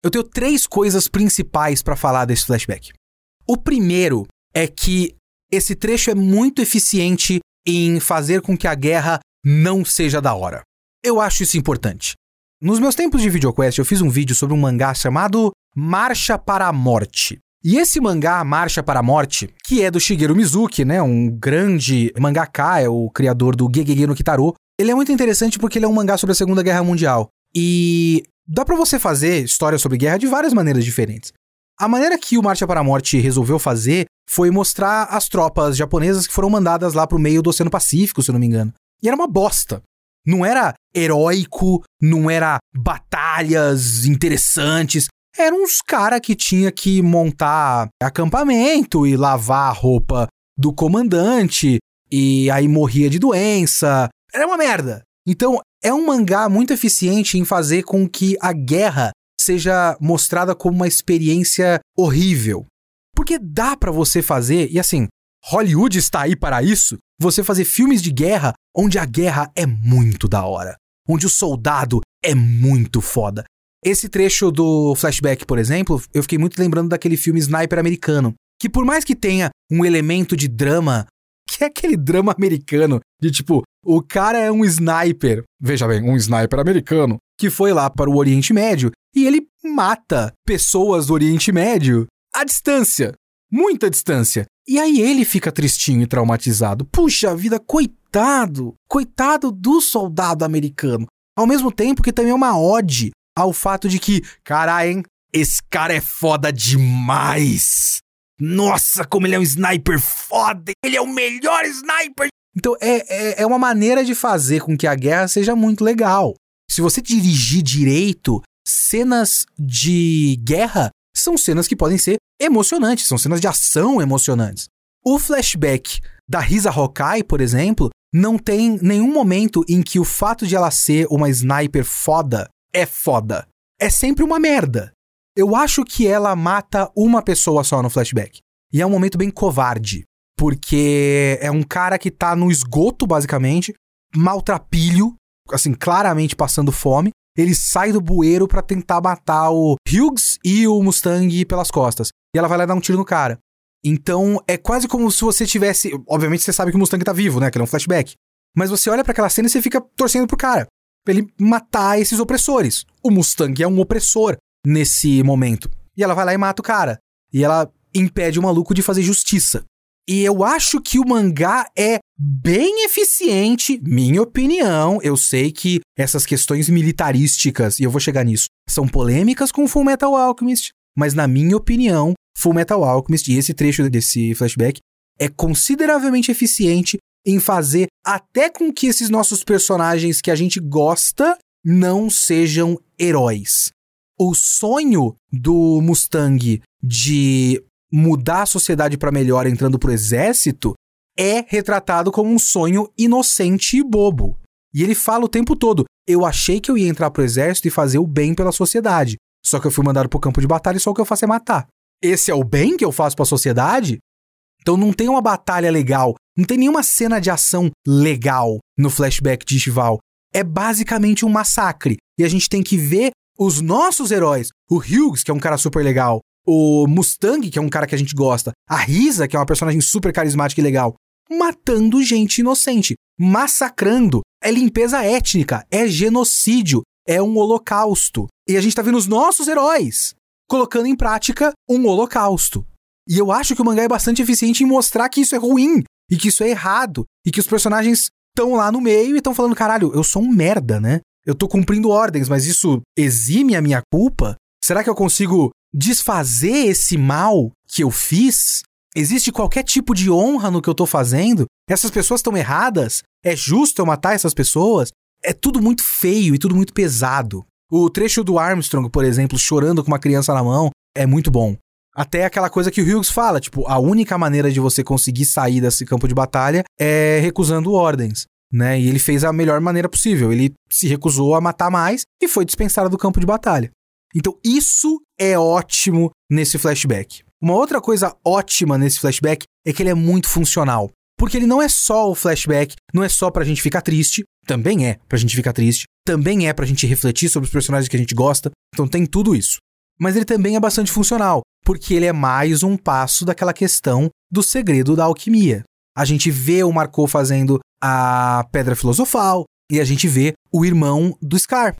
Eu tenho três coisas principais para falar desse flashback. O primeiro é que esse trecho é muito eficiente em fazer com que a guerra não seja da hora. Eu acho isso importante. Nos meus tempos de VideoQuest, eu fiz um vídeo sobre um mangá chamado Marcha para a Morte. E esse mangá, Marcha para a Morte, que é do Shigeru Mizuki, né, um grande mangaka, é o criador do Gegege no Kitaro, ele é muito interessante porque ele é um mangá sobre a Segunda Guerra Mundial. E dá para você fazer história sobre guerra de várias maneiras diferentes. A maneira que o Marcha para a Morte resolveu fazer foi mostrar as tropas japonesas que foram mandadas lá pro meio do Oceano Pacífico, se não me engano. E era uma bosta. Não era heróico, não era batalhas interessantes. Eram uns caras que tinha que montar acampamento e lavar a roupa do comandante, e aí morria de doença. Era uma merda. Então, é um mangá muito eficiente em fazer com que a guerra seja mostrada como uma experiência horrível. Porque dá para você fazer, e assim, Hollywood está aí para isso, você fazer filmes de guerra onde a guerra é muito da hora, onde o soldado é muito foda. Esse trecho do flashback, por exemplo, eu fiquei muito lembrando daquele filme Sniper americano, que por mais que tenha um elemento de drama, que é aquele drama americano, de tipo, o cara é um sniper, veja bem, um sniper americano, que foi lá para o Oriente Médio e ele mata pessoas do Oriente Médio à distância, muita distância. E aí ele fica tristinho e traumatizado. Puxa vida, coitado! Coitado do soldado americano. Ao mesmo tempo que também é uma ode ao fato de que, caralho, hein? Esse cara é foda demais! Nossa, como ele é um sniper foda! Ele é o melhor sniper! Então é, é, é uma maneira de fazer com que a guerra seja muito legal. Se você dirigir direito, cenas de guerra são cenas que podem ser emocionantes, são cenas de ação emocionantes. O flashback da Risa Hokai, por exemplo, não tem nenhum momento em que o fato de ela ser uma sniper foda é foda. É sempre uma merda. Eu acho que ela mata uma pessoa só no flashback. E é um momento bem covarde. Porque é um cara que tá no esgoto, basicamente, maltrapilho, assim, claramente passando fome ele sai do bueiro para tentar matar o Hughes e o Mustang pelas costas. E ela vai lá dar um tiro no cara. Então é quase como se você tivesse. Obviamente você sabe que o Mustang tá vivo, né? Que é um flashback. Mas você olha para aquela cena e você fica torcendo pro cara. Pra ele matar esses opressores. O Mustang é um opressor nesse momento. E ela vai lá e mata o cara. E ela impede o maluco de fazer justiça. E eu acho que o mangá é bem eficiente, minha opinião. Eu sei que essas questões militarísticas, e eu vou chegar nisso, são polêmicas com Full Metal Alchemist, mas na minha opinião, Full Metal Alchemist e esse trecho desse flashback é consideravelmente eficiente em fazer até com que esses nossos personagens que a gente gosta não sejam heróis. O sonho do Mustang de mudar a sociedade para melhor entrando pro exército é retratado como um sonho inocente e bobo. E ele fala o tempo todo: eu achei que eu ia entrar pro exército e fazer o bem pela sociedade. Só que eu fui mandado pro campo de batalha e só o que eu faço é matar. Esse é o bem que eu faço para a sociedade? Então não tem uma batalha legal, não tem nenhuma cena de ação legal no flashback de Chival. É basicamente um massacre. E a gente tem que ver os nossos heróis. O Hughes, que é um cara super legal o Mustang, que é um cara que a gente gosta, a Risa, que é uma personagem super carismática e legal, matando gente inocente, massacrando. É limpeza étnica, é genocídio, é um holocausto. E a gente tá vendo os nossos heróis colocando em prática um holocausto. E eu acho que o mangá é bastante eficiente em mostrar que isso é ruim e que isso é errado e que os personagens estão lá no meio e estão falando, caralho, eu sou um merda, né? Eu tô cumprindo ordens, mas isso exime a minha culpa? Será que eu consigo desfazer esse mal que eu fiz? Existe qualquer tipo de honra no que eu tô fazendo? Essas pessoas estão erradas? É justo eu matar essas pessoas? É tudo muito feio e tudo muito pesado. O trecho do Armstrong, por exemplo, chorando com uma criança na mão, é muito bom. Até aquela coisa que o Hughes fala, tipo, a única maneira de você conseguir sair desse campo de batalha é recusando ordens, né? E ele fez a melhor maneira possível. Ele se recusou a matar mais e foi dispensado do campo de batalha. Então, isso é ótimo nesse flashback. Uma outra coisa ótima nesse flashback é que ele é muito funcional. Porque ele não é só o flashback, não é só pra gente ficar triste, também é pra gente ficar triste, também é pra gente refletir sobre os personagens que a gente gosta, então tem tudo isso. Mas ele também é bastante funcional, porque ele é mais um passo daquela questão do segredo da alquimia. A gente vê o Marco fazendo a pedra filosofal e a gente vê o irmão do Scar.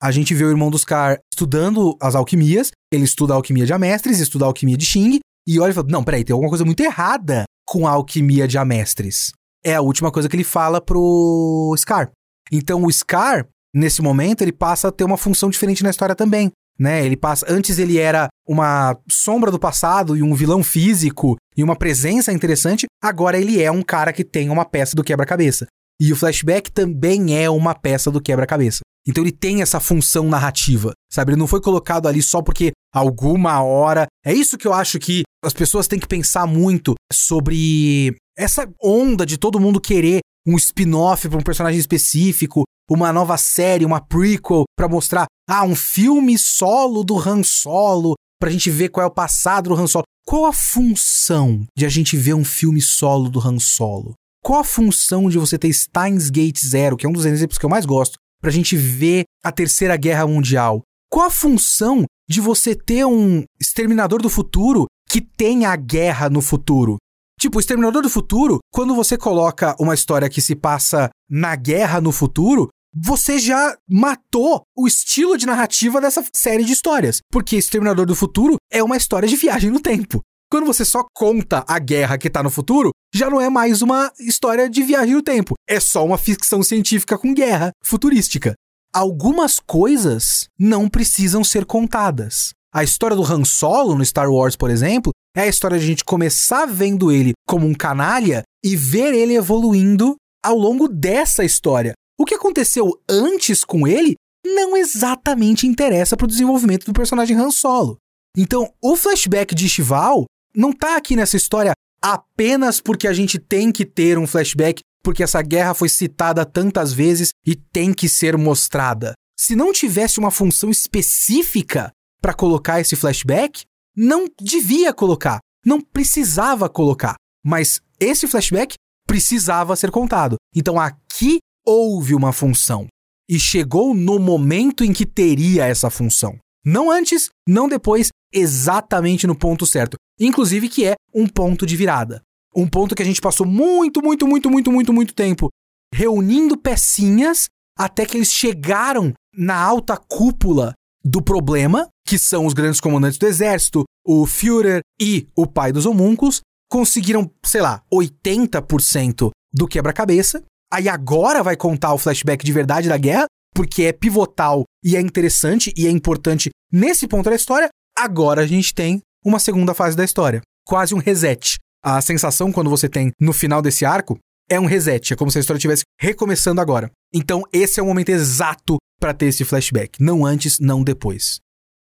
A gente vê o irmão do Scar estudando as alquimias, ele estuda a alquimia de Amestres, estuda a alquimia de Xing, e olha e fala: Não, peraí, tem alguma coisa muito errada com a alquimia de Amestres. É a última coisa que ele fala pro Scar. Então o Scar, nesse momento, ele passa a ter uma função diferente na história também. Né? Ele passa. Antes ele era uma sombra do passado e um vilão físico e uma presença interessante. Agora ele é um cara que tem uma peça do quebra-cabeça. E o flashback também é uma peça do quebra-cabeça. Então ele tem essa função narrativa, sabe? Ele não foi colocado ali só porque alguma hora. É isso que eu acho que as pessoas têm que pensar muito sobre essa onda de todo mundo querer um spin-off para um personagem específico, uma nova série, uma prequel para mostrar, ah, um filme solo do Han Solo, pra gente ver qual é o passado do Han Solo. Qual a função de a gente ver um filme solo do Han Solo? Qual a função de você ter Steins Gate Zero, que é um dos exemplos que eu mais gosto, pra gente ver a Terceira Guerra Mundial? Qual a função de você ter um Exterminador do Futuro que tenha a guerra no futuro? Tipo, o Exterminador do Futuro, quando você coloca uma história que se passa na guerra no futuro, você já matou o estilo de narrativa dessa série de histórias. Porque Exterminador do Futuro é uma história de viagem no tempo. Quando você só conta a guerra que tá no futuro, já não é mais uma história de viagem no tempo. É só uma ficção científica com guerra futurística. Algumas coisas não precisam ser contadas. A história do Han Solo no Star Wars, por exemplo, é a história de a gente começar vendo ele como um canalha e ver ele evoluindo ao longo dessa história. O que aconteceu antes com ele não exatamente interessa para o desenvolvimento do personagem Han Solo. Então, o flashback de Chival não tá aqui nessa história apenas porque a gente tem que ter um flashback, porque essa guerra foi citada tantas vezes e tem que ser mostrada. Se não tivesse uma função específica para colocar esse flashback, não devia colocar, não precisava colocar. Mas esse flashback precisava ser contado. Então aqui houve uma função e chegou no momento em que teria essa função. Não antes, não depois, exatamente no ponto certo. Inclusive que é um ponto de virada. Um ponto que a gente passou muito, muito, muito, muito, muito, muito tempo reunindo pecinhas até que eles chegaram na alta cúpula do problema, que são os grandes comandantes do exército, o Führer e o pai dos homúnculos, conseguiram, sei lá, 80% do quebra-cabeça. Aí agora vai contar o flashback de verdade da guerra, porque é pivotal e é interessante e é importante nesse ponto da história. Agora a gente tem uma segunda fase da história, quase um reset. A sensação quando você tem no final desse arco é um reset, é como se a história estivesse recomeçando agora. Então esse é o momento exato para ter esse flashback, não antes, não depois.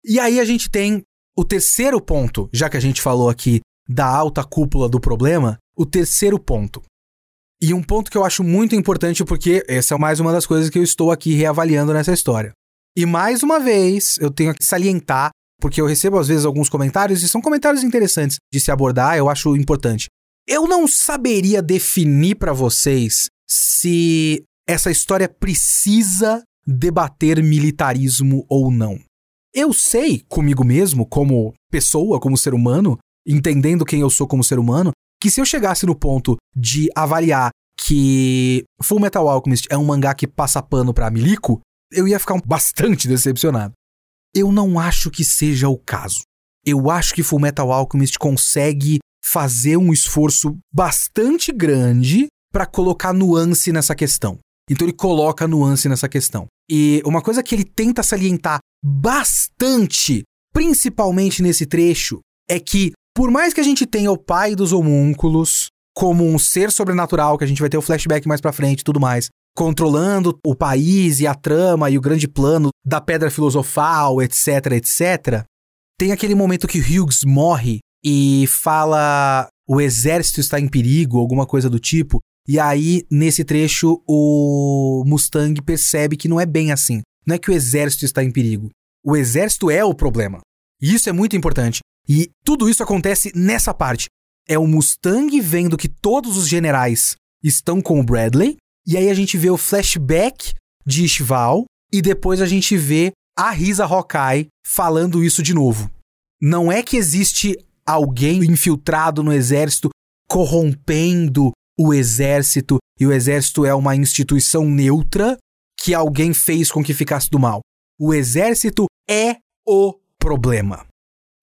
E aí a gente tem o terceiro ponto, já que a gente falou aqui da alta cúpula do problema, o terceiro ponto. E um ponto que eu acho muito importante porque essa é mais uma das coisas que eu estou aqui reavaliando nessa história. E mais uma vez, eu tenho que salientar, porque eu recebo às vezes alguns comentários e são comentários interessantes de se abordar, eu acho importante. Eu não saberia definir para vocês se essa história precisa debater militarismo ou não. Eu sei comigo mesmo, como pessoa, como ser humano, entendendo quem eu sou como ser humano, que se eu chegasse no ponto de avaliar que Full Metal Alchemist é um mangá que passa pano pra Milico, eu ia ficar bastante decepcionado. Eu não acho que seja o caso. Eu acho que Full Metal Alchemist consegue fazer um esforço bastante grande para colocar nuance nessa questão. Então ele coloca nuance nessa questão. E uma coisa que ele tenta salientar bastante principalmente nesse trecho, é que, por mais que a gente tenha o pai dos homúnculos como um ser sobrenatural, que a gente vai ter o flashback mais pra frente e tudo mais, controlando o país e a trama e o grande plano da pedra filosofal, etc, etc. Tem aquele momento que Hughes morre e fala o exército está em perigo, alguma coisa do tipo. E aí, nesse trecho, o Mustang percebe que não é bem assim. Não é que o exército está em perigo. O exército é o problema. E isso é muito importante. E tudo isso acontece nessa parte. É o Mustang vendo que todos os generais estão com o Bradley. E aí a gente vê o flashback de Ishval. E depois a gente vê a Risa Hawkeye falando isso de novo. Não é que existe alguém infiltrado no exército corrompendo o exército e o exército é uma instituição neutra que alguém fez com que ficasse do mal. O exército é o problema.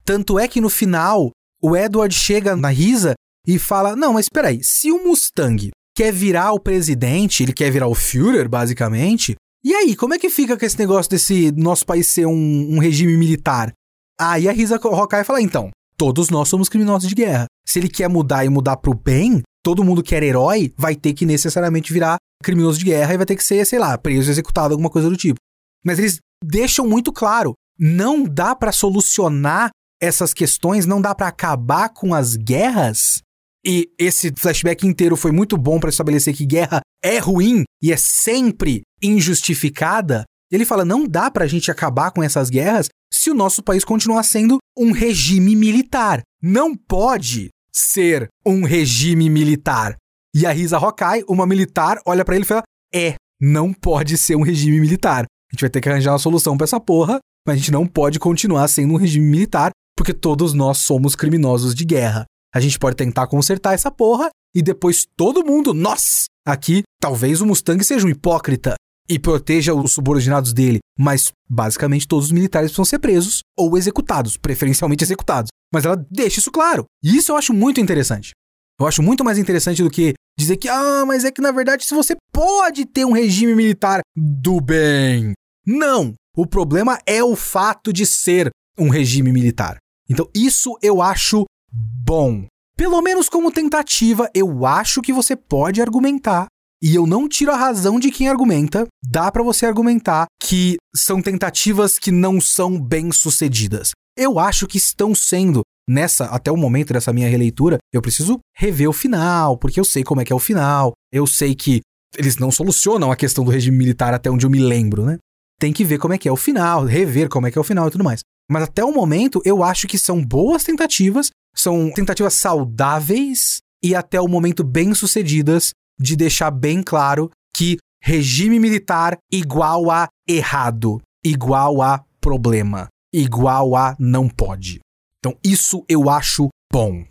Tanto é que no final, o Edward chega na Risa e fala: Não, mas espera aí, se o Mustang quer virar o presidente, ele quer virar o Führer, basicamente, e aí, como é que fica com esse negócio desse nosso país ser um, um regime militar? Aí a Risa Hawkeye fala: Então, todos nós somos criminosos de guerra. Se ele quer mudar e mudar pro bem, todo mundo que era herói vai ter que necessariamente virar criminoso de guerra e vai ter que ser, sei lá, preso, executado, alguma coisa do tipo. Mas eles deixam muito claro, não dá para solucionar essas questões, não dá para acabar com as guerras. E esse flashback inteiro foi muito bom para estabelecer que guerra é ruim e é sempre injustificada. Ele fala: não dá pra gente acabar com essas guerras se o nosso país continuar sendo um regime militar. Não pode ser um regime militar. E a Risa Hawkeye, uma militar, olha para ele e fala: É, não pode ser um regime militar. A gente vai ter que arranjar uma solução para essa porra, mas a gente não pode continuar sendo um regime militar, porque todos nós somos criminosos de guerra. A gente pode tentar consertar essa porra e depois todo mundo, nós, aqui, talvez o Mustang seja um hipócrita e proteja os subordinados dele, mas basicamente todos os militares precisam ser presos ou executados, preferencialmente executados. Mas ela deixa isso claro. E isso eu acho muito interessante. Eu acho muito mais interessante do que dizer que, ah, mas é que na verdade se você pode ter um regime militar do bem. Não! O problema é o fato de ser um regime militar. Então, isso eu acho bom. Pelo menos como tentativa, eu acho que você pode argumentar e eu não tiro a razão de quem argumenta. Dá para você argumentar que são tentativas que não são bem sucedidas. Eu acho que estão sendo nessa até o momento dessa minha releitura. Eu preciso rever o final, porque eu sei como é que é o final. Eu sei que eles não solucionam a questão do regime militar até onde eu me lembro, né? Tem que ver como é que é o final, rever como é que é o final e tudo mais. Mas até o momento eu acho que são boas tentativas, são tentativas saudáveis e até o momento bem sucedidas de deixar bem claro que regime militar igual a errado, igual a problema, igual a não pode. Então, isso eu acho bom.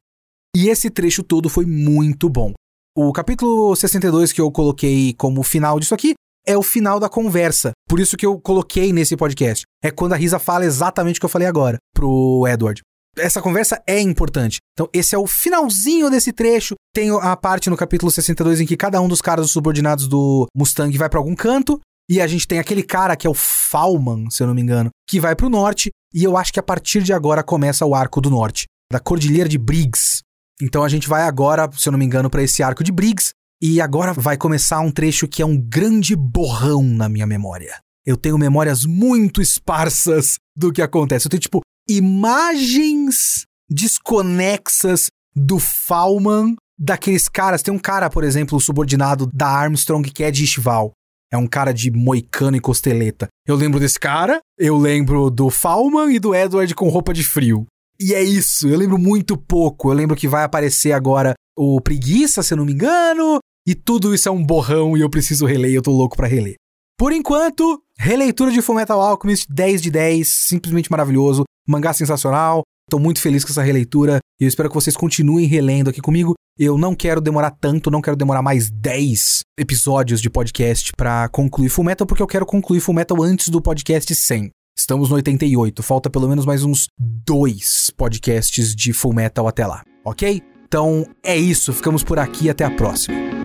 E esse trecho todo foi muito bom. O capítulo 62 que eu coloquei como final disso aqui é o final da conversa. Por isso que eu coloquei nesse podcast. É quando a Risa fala exatamente o que eu falei agora pro Edward essa conversa é importante. Então, esse é o finalzinho desse trecho. Tem a parte no capítulo 62 em que cada um dos caras dos subordinados do Mustang vai para algum canto. E a gente tem aquele cara que é o Falman, se eu não me engano, que vai pro norte. E eu acho que a partir de agora começa o arco do norte, da Cordilheira de Briggs. Então a gente vai agora, se eu não me engano, para esse arco de Briggs. E agora vai começar um trecho que é um grande borrão na minha memória. Eu tenho memórias muito esparsas do que acontece. Eu tenho, tipo, imagens desconexas do Falman, daqueles caras. Tem um cara, por exemplo, subordinado da Armstrong que é de Ishval. É um cara de moicano e costeleta. Eu lembro desse cara, eu lembro do Falman e do Edward com roupa de frio. E é isso, eu lembro muito pouco. Eu lembro que vai aparecer agora o Preguiça, se eu não me engano, e tudo isso é um borrão e eu preciso reler, eu tô louco para reler. Por enquanto, releitura de Fullmetal Alchemist 10 de 10, simplesmente maravilhoso. Mangá sensacional. Estou muito feliz com essa releitura e eu espero que vocês continuem relendo aqui comigo. Eu não quero demorar tanto, não quero demorar mais 10 episódios de podcast para concluir Fullmetal, porque eu quero concluir Fullmetal antes do podcast 100. Estamos no 88, falta pelo menos mais uns dois podcasts de Fullmetal até lá, ok? Então é isso, ficamos por aqui até a próxima.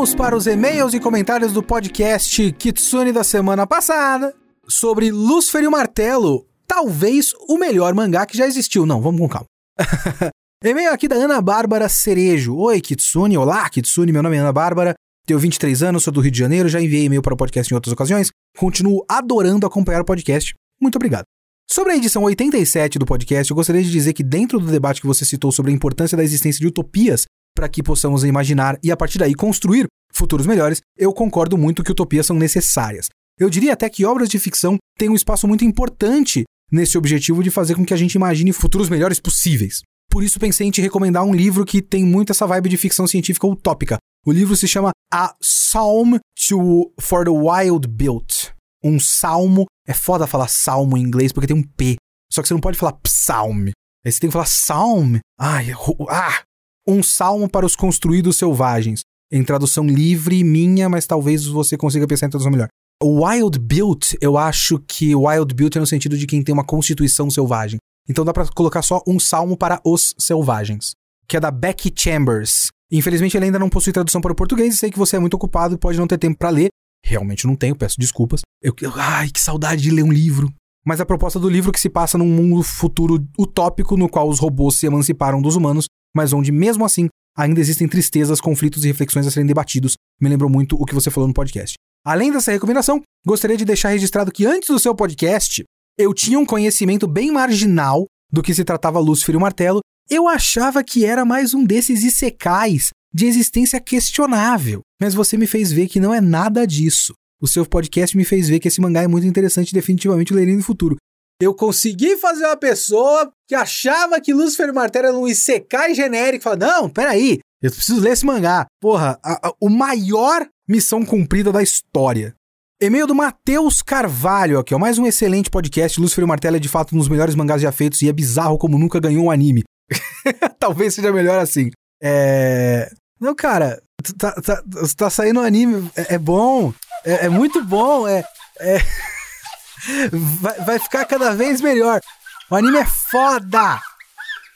Vamos para os e-mails e comentários do podcast Kitsune da semana passada sobre Lúcifer e o Martelo, talvez o melhor mangá que já existiu. Não, vamos com calma. e-mail aqui da Ana Bárbara Cerejo. Oi, Kitsune. Olá, Kitsune. Meu nome é Ana Bárbara. Tenho 23 anos, sou do Rio de Janeiro, já enviei e-mail para o podcast em outras ocasiões. Continuo adorando acompanhar o podcast. Muito obrigado. Sobre a edição 87 do podcast, eu gostaria de dizer que, dentro do debate que você citou sobre a importância da existência de utopias para que possamos imaginar e, a partir daí, construir futuros melhores, eu concordo muito que utopias são necessárias. Eu diria até que obras de ficção têm um espaço muito importante nesse objetivo de fazer com que a gente imagine futuros melhores possíveis. Por isso pensei em te recomendar um livro que tem muito essa vibe de ficção científica utópica. O livro se chama A Psalm to for the Wild Built. Um salmo. É foda falar salmo em inglês porque tem um P. Só que você não pode falar psalm. Aí você tem que falar psalm. Ai, ah! Um salmo para os construídos selvagens. Em tradução livre minha, mas talvez você consiga pensar em tradução melhor. Wild Built, eu acho que Wild Built é no sentido de quem tem uma constituição selvagem. Então dá para colocar só um salmo para os selvagens, que é da Becky Chambers. Infelizmente ele ainda não possui tradução para o português e sei que você é muito ocupado e pode não ter tempo para ler. Realmente não tenho, peço desculpas. Eu, eu, ai, que saudade de ler um livro. Mas a proposta do livro que se passa num mundo futuro utópico no qual os robôs se emanciparam dos humanos, mas onde mesmo assim ainda existem tristezas, conflitos e reflexões a serem debatidos. Me lembrou muito o que você falou no podcast. Além dessa recomendação, gostaria de deixar registrado que antes do seu podcast, eu tinha um conhecimento bem marginal do que se tratava Lúcifer e o Martelo. Eu achava que era mais um desses isekais de existência questionável, mas você me fez ver que não é nada disso. O seu podcast me fez ver que esse mangá é muito interessante e definitivamente lerei no futuro. Eu consegui fazer uma pessoa que achava que Lúcifer e Martelo era um isekai genérico. Fala, não, peraí, eu preciso ler esse mangá. Porra, a, a, o maior missão cumprida da história. E-mail do Matheus Carvalho aqui, ó. Mais um excelente podcast. Lúcifer e Martelo é de fato um dos melhores mangás já feitos e é bizarro como nunca ganhou um anime. Talvez seja melhor assim. É. Não, cara, tá, tá, tá saindo um anime, é, é bom, é, é, muito bom, é. é... vai, vai ficar cada vez melhor. O anime é foda!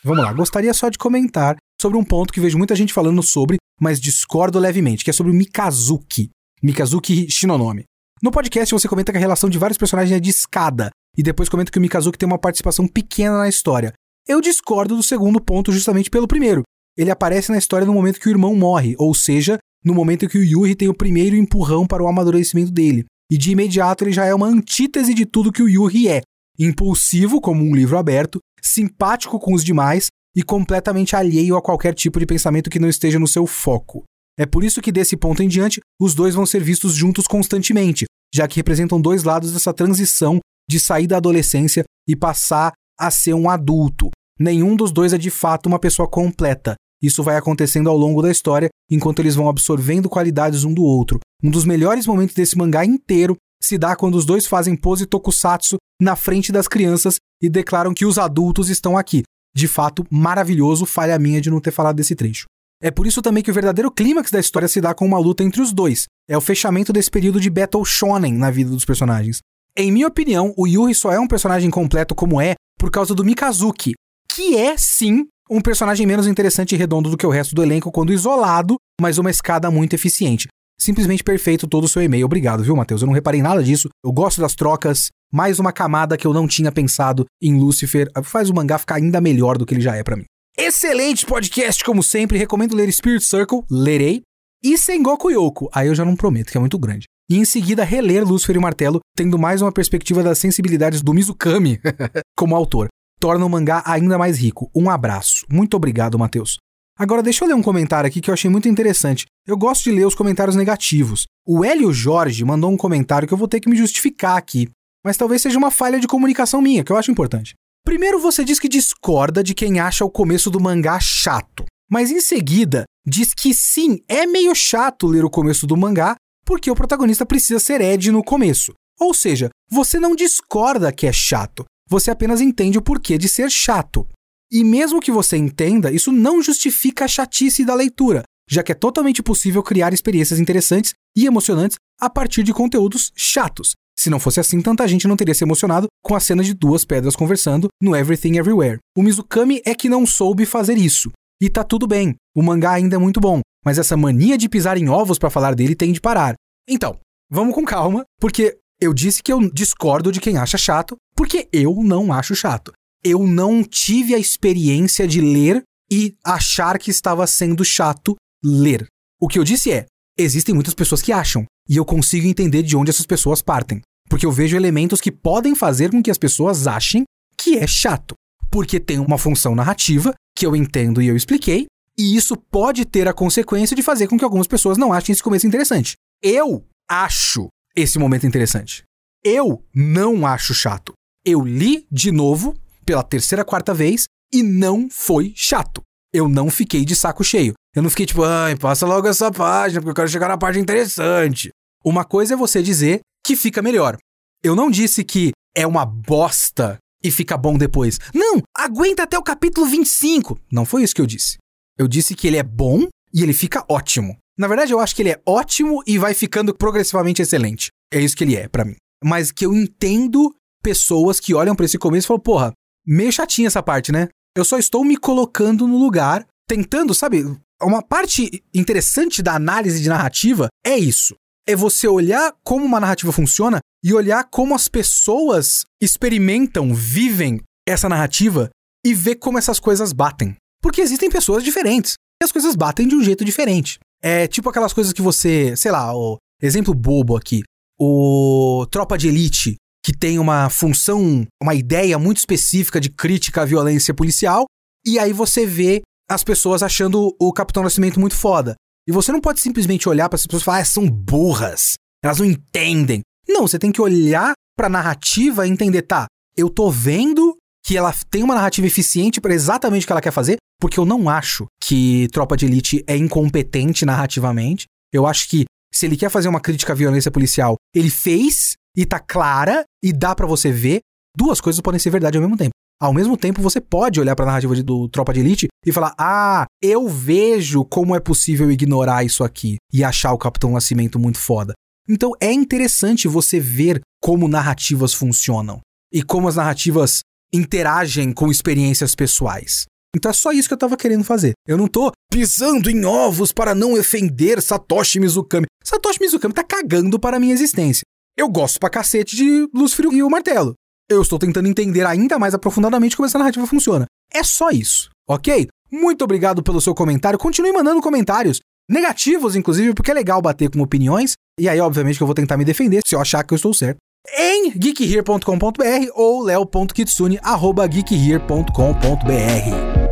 Vamos lá, gostaria só de comentar sobre um ponto que vejo muita gente falando sobre, mas discordo levemente, que é sobre o Mikazuki. Mikazuki Shinonome. No podcast você comenta que a relação de vários personagens é de escada, e depois comenta que o Mikazuki tem uma participação pequena na história. Eu discordo do segundo ponto justamente pelo primeiro. Ele aparece na história no momento que o irmão morre, ou seja, no momento em que o Yuri tem o primeiro empurrão para o amadurecimento dele. E de imediato ele já é uma antítese de tudo que o Yuri é. Impulsivo, como um livro aberto, simpático com os demais e completamente alheio a qualquer tipo de pensamento que não esteja no seu foco. É por isso que desse ponto em diante, os dois vão ser vistos juntos constantemente, já que representam dois lados dessa transição de sair da adolescência e passar a ser um adulto. Nenhum dos dois é de fato uma pessoa completa. Isso vai acontecendo ao longo da história, enquanto eles vão absorvendo qualidades um do outro. Um dos melhores momentos desse mangá inteiro se dá quando os dois fazem pose tokusatsu na frente das crianças e declaram que os adultos estão aqui. De fato, maravilhoso, falha minha de não ter falado desse trecho. É por isso também que o verdadeiro clímax da história se dá com uma luta entre os dois. É o fechamento desse período de Battle Shonen na vida dos personagens. Em minha opinião, o Yuri só é um personagem completo como é por causa do Mikazuki, que é sim um personagem menos interessante e redondo do que o resto do elenco quando isolado, mas uma escada muito eficiente. Simplesmente perfeito todo o seu e-mail. Obrigado, viu, Matheus? Eu não reparei nada disso. Eu gosto das trocas. Mais uma camada que eu não tinha pensado em Lucifer. Faz o mangá ficar ainda melhor do que ele já é para mim. Excelente podcast, como sempre. Recomendo ler Spirit Circle, lerei. E Sengoku Yoko, aí eu já não prometo, que é muito grande. E em seguida reler Lúcifer e Martelo, tendo mais uma perspectiva das sensibilidades do Mizukami como autor. Torna o mangá ainda mais rico. Um abraço. Muito obrigado, Matheus. Agora deixa eu ler um comentário aqui que eu achei muito interessante. Eu gosto de ler os comentários negativos. O Hélio Jorge mandou um comentário que eu vou ter que me justificar aqui. Mas talvez seja uma falha de comunicação minha, que eu acho importante. Primeiro você diz que discorda de quem acha o começo do mangá chato, mas em seguida diz que sim, é meio chato ler o começo do mangá porque o protagonista precisa ser Ed no começo. Ou seja, você não discorda que é chato, você apenas entende o porquê de ser chato. E mesmo que você entenda, isso não justifica a chatice da leitura, já que é totalmente possível criar experiências interessantes e emocionantes a partir de conteúdos chatos. Se não fosse assim, tanta gente não teria se emocionado com a cena de duas pedras conversando no Everything Everywhere. O Mizukami é que não soube fazer isso. E tá tudo bem, o mangá ainda é muito bom, mas essa mania de pisar em ovos para falar dele tem de parar. Então, vamos com calma, porque eu disse que eu discordo de quem acha chato, porque eu não acho chato. Eu não tive a experiência de ler e achar que estava sendo chato ler. O que eu disse é: existem muitas pessoas que acham, e eu consigo entender de onde essas pessoas partem. Porque eu vejo elementos que podem fazer com que as pessoas achem que é chato. Porque tem uma função narrativa que eu entendo e eu expliquei, e isso pode ter a consequência de fazer com que algumas pessoas não achem esse começo interessante. Eu acho esse momento interessante. Eu não acho chato. Eu li de novo, pela terceira, quarta vez, e não foi chato. Eu não fiquei de saco cheio. Eu não fiquei tipo, ai, passa logo essa página, porque eu quero chegar na parte interessante. Uma coisa é você dizer que fica melhor. Eu não disse que é uma bosta e fica bom depois. Não, aguenta até o capítulo 25. Não foi isso que eu disse. Eu disse que ele é bom e ele fica ótimo. Na verdade, eu acho que ele é ótimo e vai ficando progressivamente excelente. É isso que ele é para mim. Mas que eu entendo pessoas que olham para esse começo e falam, porra, meio chatinha essa parte, né? Eu só estou me colocando no lugar, tentando, sabe? Uma parte interessante da análise de narrativa é isso. É você olhar como uma narrativa funciona e olhar como as pessoas experimentam, vivem essa narrativa e ver como essas coisas batem. Porque existem pessoas diferentes e as coisas batem de um jeito diferente. É tipo aquelas coisas que você, sei lá, o exemplo bobo aqui, o Tropa de Elite, que tem uma função, uma ideia muito específica de crítica à violência policial, e aí você vê as pessoas achando o Capitão Nascimento muito foda. E você não pode simplesmente olhar para as pessoas e falar, ah, são burras, elas não entendem. Não, você tem que olhar para a narrativa e entender, tá, eu tô vendo que ela tem uma narrativa eficiente para exatamente o que ela quer fazer, porque eu não acho que Tropa de Elite é incompetente narrativamente. Eu acho que se ele quer fazer uma crítica à violência policial, ele fez e tá clara e dá para você ver. Duas coisas podem ser verdade ao mesmo tempo. Ao mesmo tempo, você pode olhar para a narrativa de, do Tropa de Elite e falar: "Ah, eu vejo como é possível ignorar isso aqui e achar o Capitão Nascimento muito foda". Então é interessante você ver como narrativas funcionam e como as narrativas interagem com experiências pessoais. Então é só isso que eu tava querendo fazer. Eu não tô pisando em ovos para não ofender Satoshi Mizukami. Satoshi Mizukami tá cagando para a minha existência. Eu gosto pra cacete de Lúcifer e o Martelo. Eu estou tentando entender ainda mais aprofundadamente como essa narrativa funciona. É só isso, ok? Muito obrigado pelo seu comentário. Continue mandando comentários. Negativos, inclusive, porque é legal bater com opiniões. E aí, obviamente, que eu vou tentar me defender se eu achar que eu estou certo. Em geekhere.com.br ou leo.kitsune.geekhere.com.br.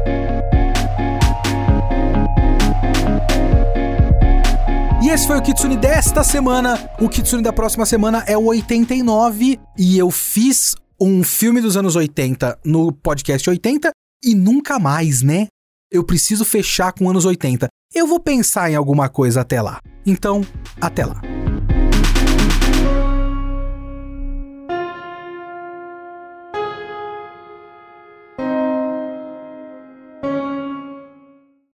esse foi o Kitsune desta semana. O Kitsune da próxima semana é o 89. E eu fiz um filme dos anos 80 no podcast 80 e nunca mais, né? Eu preciso fechar com anos 80. Eu vou pensar em alguma coisa até lá. Então, até lá.